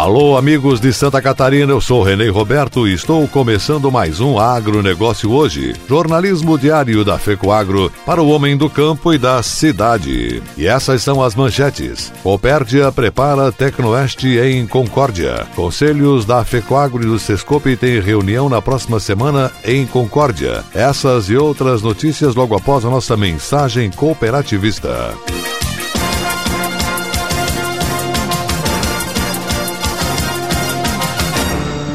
Alô, amigos de Santa Catarina, eu sou Renê Roberto e estou começando mais um Agronegócio hoje. Jornalismo diário da FECOAGro para o homem do campo e da cidade. E essas são as manchetes. Copérdia prepara Tecnoeste em Concórdia. Conselhos da FECOAGro e do Sescope têm reunião na próxima semana em Concórdia. Essas e outras notícias logo após a nossa mensagem cooperativista.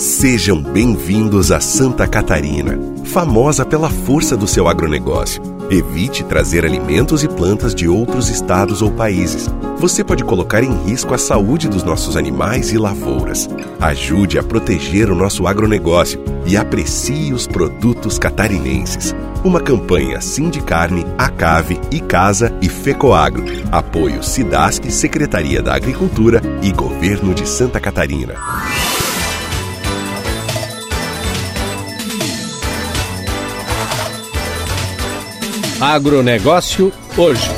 Sejam bem-vindos a Santa Catarina, famosa pela força do seu agronegócio. Evite trazer alimentos e plantas de outros estados ou países. Você pode colocar em risco a saúde dos nossos animais e lavouras. Ajude a proteger o nosso agronegócio e aprecie os produtos catarinenses. Uma campanha Sindicarne, Acave, Icasa e Fecoagro. Apoio Sidasc, Secretaria da Agricultura e Governo de Santa Catarina. Agronegócio hoje.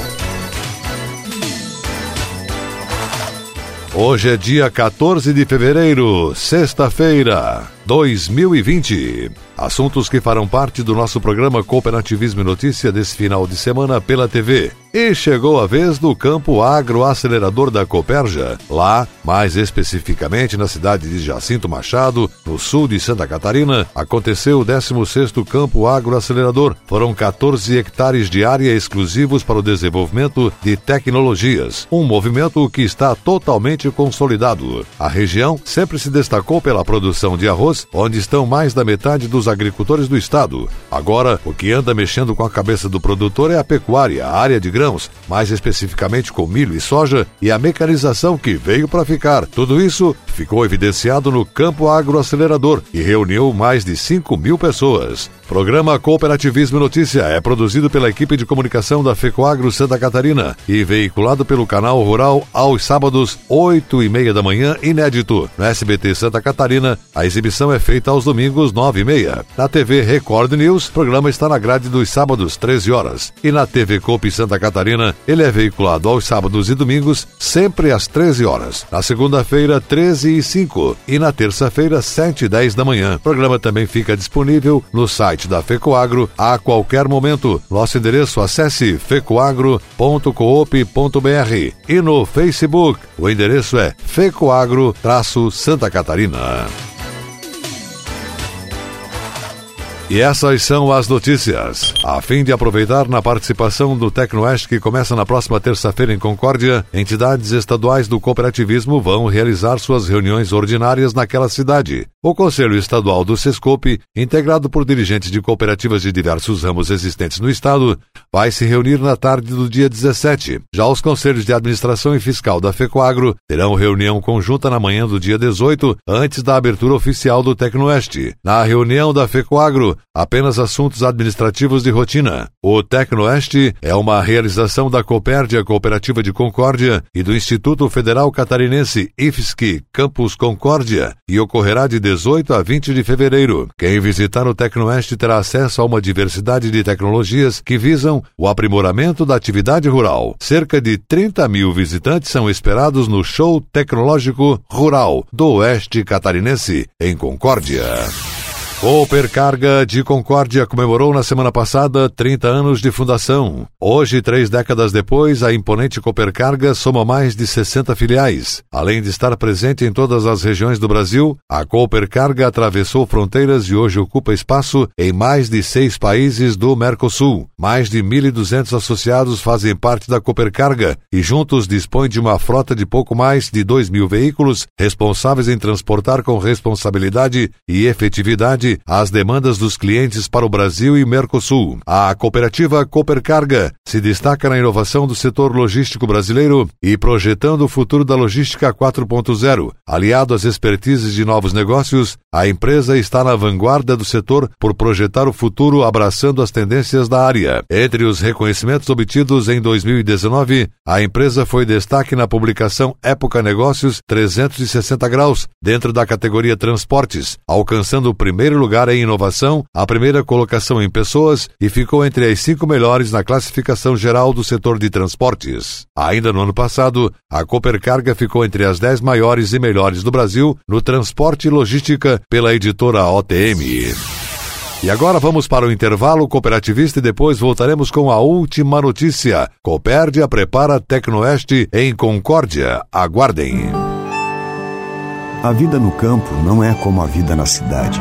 Hoje é dia 14 de fevereiro, sexta-feira, 2020. Assuntos que farão parte do nosso programa Cooperativismo e Notícia desse final de semana pela TV. E chegou a vez do campo agroacelerador da Coperja. Lá, mais especificamente na cidade de Jacinto Machado, no sul de Santa Catarina, aconteceu o 16º campo agroacelerador. Foram 14 hectares de área exclusivos para o desenvolvimento de tecnologias. Um movimento que está totalmente consolidado. A região sempre se destacou pela produção de arroz, onde estão mais da metade dos agricultores do estado. Agora, o que anda mexendo com a cabeça do produtor é a pecuária, a área de grãos, mais especificamente com milho e soja, e a mecanização que veio para ficar. Tudo isso ficou evidenciado no Campo Agroacelerador e reuniu mais de 5 mil pessoas. Programa Cooperativismo Notícia é produzido pela equipe de comunicação da FECOAGRO Santa Catarina e veiculado pelo canal Rural aos sábados, 8 e meia da manhã, inédito. No SBT Santa Catarina, a exibição é feita aos domingos, 9 e meia. Na TV Record News, o programa está na grade dos sábados, 13 horas. E na TV Coop Santa Catarina, ele é veiculado aos sábados e domingos, sempre às 13 horas. Na segunda-feira, 13 e 5. E na terça-feira, 7 e 10 da manhã. O programa também fica disponível no site site da FECOAGRO a qualquer momento. Nosso endereço acesse fecoagro.coop.br e no Facebook o endereço é fecoagro-santa Catarina. E essas são as notícias. A fim de aproveitar na participação do Tecnoeste que começa na próxima terça-feira em Concórdia, entidades estaduais do cooperativismo vão realizar suas reuniões ordinárias naquela cidade. O Conselho Estadual do Sescope, integrado por dirigentes de cooperativas de diversos ramos existentes no estado, vai se reunir na tarde do dia 17. Já os conselhos de administração e fiscal da FECOAGRO terão reunião conjunta na manhã do dia 18, antes da abertura oficial do Tecnoeste. Na reunião da FECOAGRO, apenas assuntos administrativos de rotina. O Tecnoeste é uma realização da Copérdia Cooperativa de Concórdia e do Instituto Federal Catarinense IFSC Campus Concórdia e ocorrerá de 18 a 20 de fevereiro. Quem visitar o Tecnoeste terá acesso a uma diversidade de tecnologias que visam o aprimoramento da atividade rural. Cerca de 30 mil visitantes são esperados no Show Tecnológico Rural do Oeste Catarinense, em Concórdia. Coopercarga de Concórdia comemorou na semana passada 30 anos de fundação. Hoje, três décadas depois, a imponente Coopercarga soma mais de 60 filiais. Além de estar presente em todas as regiões do Brasil, a Coopercarga atravessou fronteiras e hoje ocupa espaço em mais de seis países do Mercosul. Mais de 1.200 associados fazem parte da Coopercarga e juntos dispõem de uma frota de pouco mais de 2 mil veículos responsáveis em transportar com responsabilidade e efetividade às demandas dos clientes para o Brasil e Mercosul. A cooperativa Coopercarga se destaca na inovação do setor logístico brasileiro e projetando o futuro da logística 4.0. Aliado às expertises de novos negócios, a empresa está na vanguarda do setor por projetar o futuro abraçando as tendências da área. Entre os reconhecimentos obtidos em 2019, a empresa foi destaque na publicação Época Negócios 360 Graus, dentro da categoria Transportes, alcançando o primeiro lugar em inovação, a primeira colocação em pessoas e ficou entre as cinco melhores na classificação geral do setor de transportes. Ainda no ano passado, a Coopercarga ficou entre as dez maiores e melhores do Brasil no transporte e logística pela editora OTM. E agora vamos para o intervalo cooperativista e depois voltaremos com a última notícia. Copérdia prepara Tecnoeste em Concórdia. Aguardem. A vida no campo não é como a vida na cidade.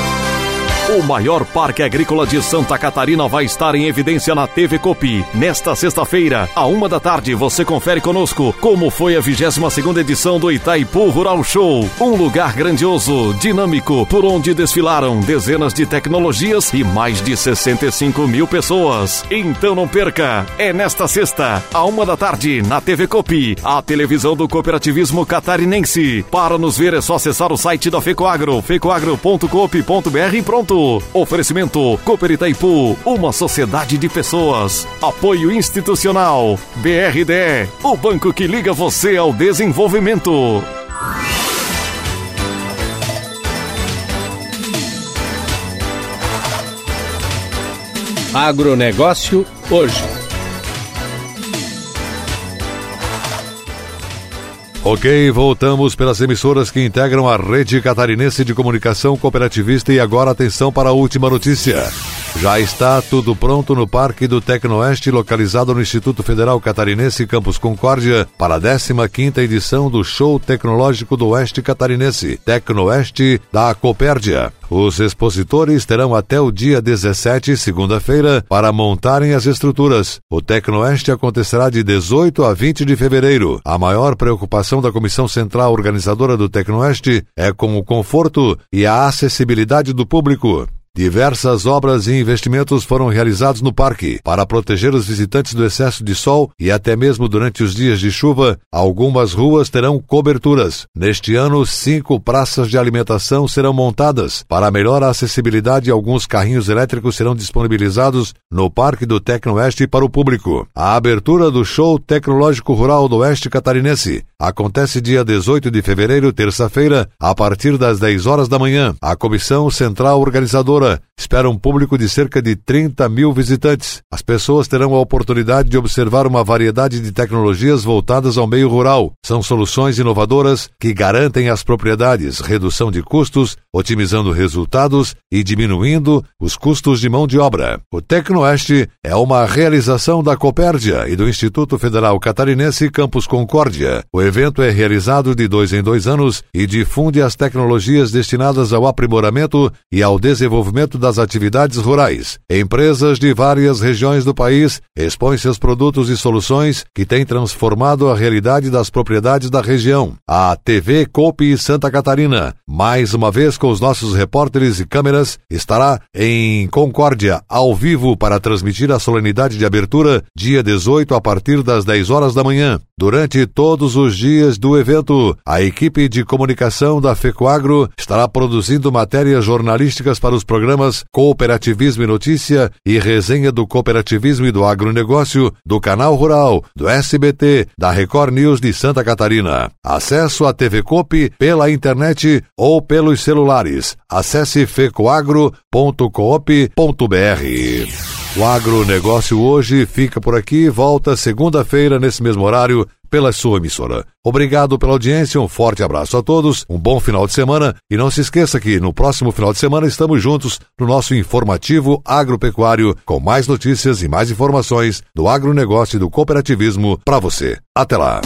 O maior parque agrícola de Santa Catarina vai estar em evidência na TV Copi. Nesta sexta-feira, à uma da tarde, você confere conosco como foi a 22 segunda edição do Itaipu Rural Show. Um lugar grandioso, dinâmico, por onde desfilaram dezenas de tecnologias e mais de 65 mil pessoas. Então não perca, é nesta sexta, à uma da tarde, na TV Copi, a televisão do cooperativismo catarinense. Para nos ver é só acessar o site da FECOAGRO, fecoagro.coop.br e pronto. Oferecimento Cooper Itaipu, uma sociedade de pessoas. Apoio institucional. BRD, o banco que liga você ao desenvolvimento. Agronegócio hoje. Ok, voltamos pelas emissoras que integram a rede catarinense de comunicação cooperativista e agora atenção para a última notícia. Já está tudo pronto no Parque do Tecnoeste, localizado no Instituto Federal Catarinense Campus Concórdia, para a 15ª edição do Show Tecnológico do Oeste Catarinense, Tecnoeste da Copérdia. Os expositores terão até o dia 17, segunda-feira, para montarem as estruturas. O Tecnoeste acontecerá de 18 a 20 de fevereiro. A maior preocupação da Comissão Central Organizadora do Tecnoeste é com o conforto e a acessibilidade do público. Diversas obras e investimentos foram realizados no parque para proteger os visitantes do excesso de sol e até mesmo durante os dias de chuva, algumas ruas terão coberturas. Neste ano, cinco praças de alimentação serão montadas. Para melhor acessibilidade, alguns carrinhos elétricos serão disponibilizados no Parque do Tecnoeste para o público. A abertura do Show Tecnológico Rural do Oeste Catarinense acontece dia 18 de fevereiro, terça-feira, a partir das 10 horas da manhã. A Comissão Central Organizadora espera um público de cerca de 30 mil visitantes. As pessoas terão a oportunidade de observar uma variedade de tecnologias voltadas ao meio rural. São soluções inovadoras que garantem as propriedades, redução de custos, otimizando resultados e diminuindo os custos de mão de obra. O Tecnoeste é uma realização da Copérdia e do Instituto Federal Catarinense Campus Concórdia. O evento é realizado de dois em dois anos e difunde as tecnologias destinadas ao aprimoramento e ao desenvolvimento desenvolvimento das atividades rurais. Empresas de várias regiões do país expõem seus produtos e soluções que têm transformado a realidade das propriedades da região. A TV Copi Santa Catarina, mais uma vez com os nossos repórteres e câmeras, estará em Concórdia, ao vivo, para transmitir a solenidade de abertura, dia 18, a partir das 10 horas da manhã. Durante todos os dias do evento, a equipe de comunicação da FECOAGRO estará produzindo matérias jornalísticas para os programas Cooperativismo e Notícia e Resenha do Cooperativismo e do Agronegócio do Canal Rural, do SBT, da Record News de Santa Catarina. Acesso à TV Coop pela internet ou pelos celulares. Acesse fecoagro.coop.br. O agronegócio hoje fica por aqui, volta segunda-feira nesse mesmo horário pela sua emissora. Obrigado pela audiência, um forte abraço a todos, um bom final de semana e não se esqueça que no próximo final de semana estamos juntos no nosso informativo agropecuário com mais notícias e mais informações do agronegócio e do cooperativismo para você. Até lá!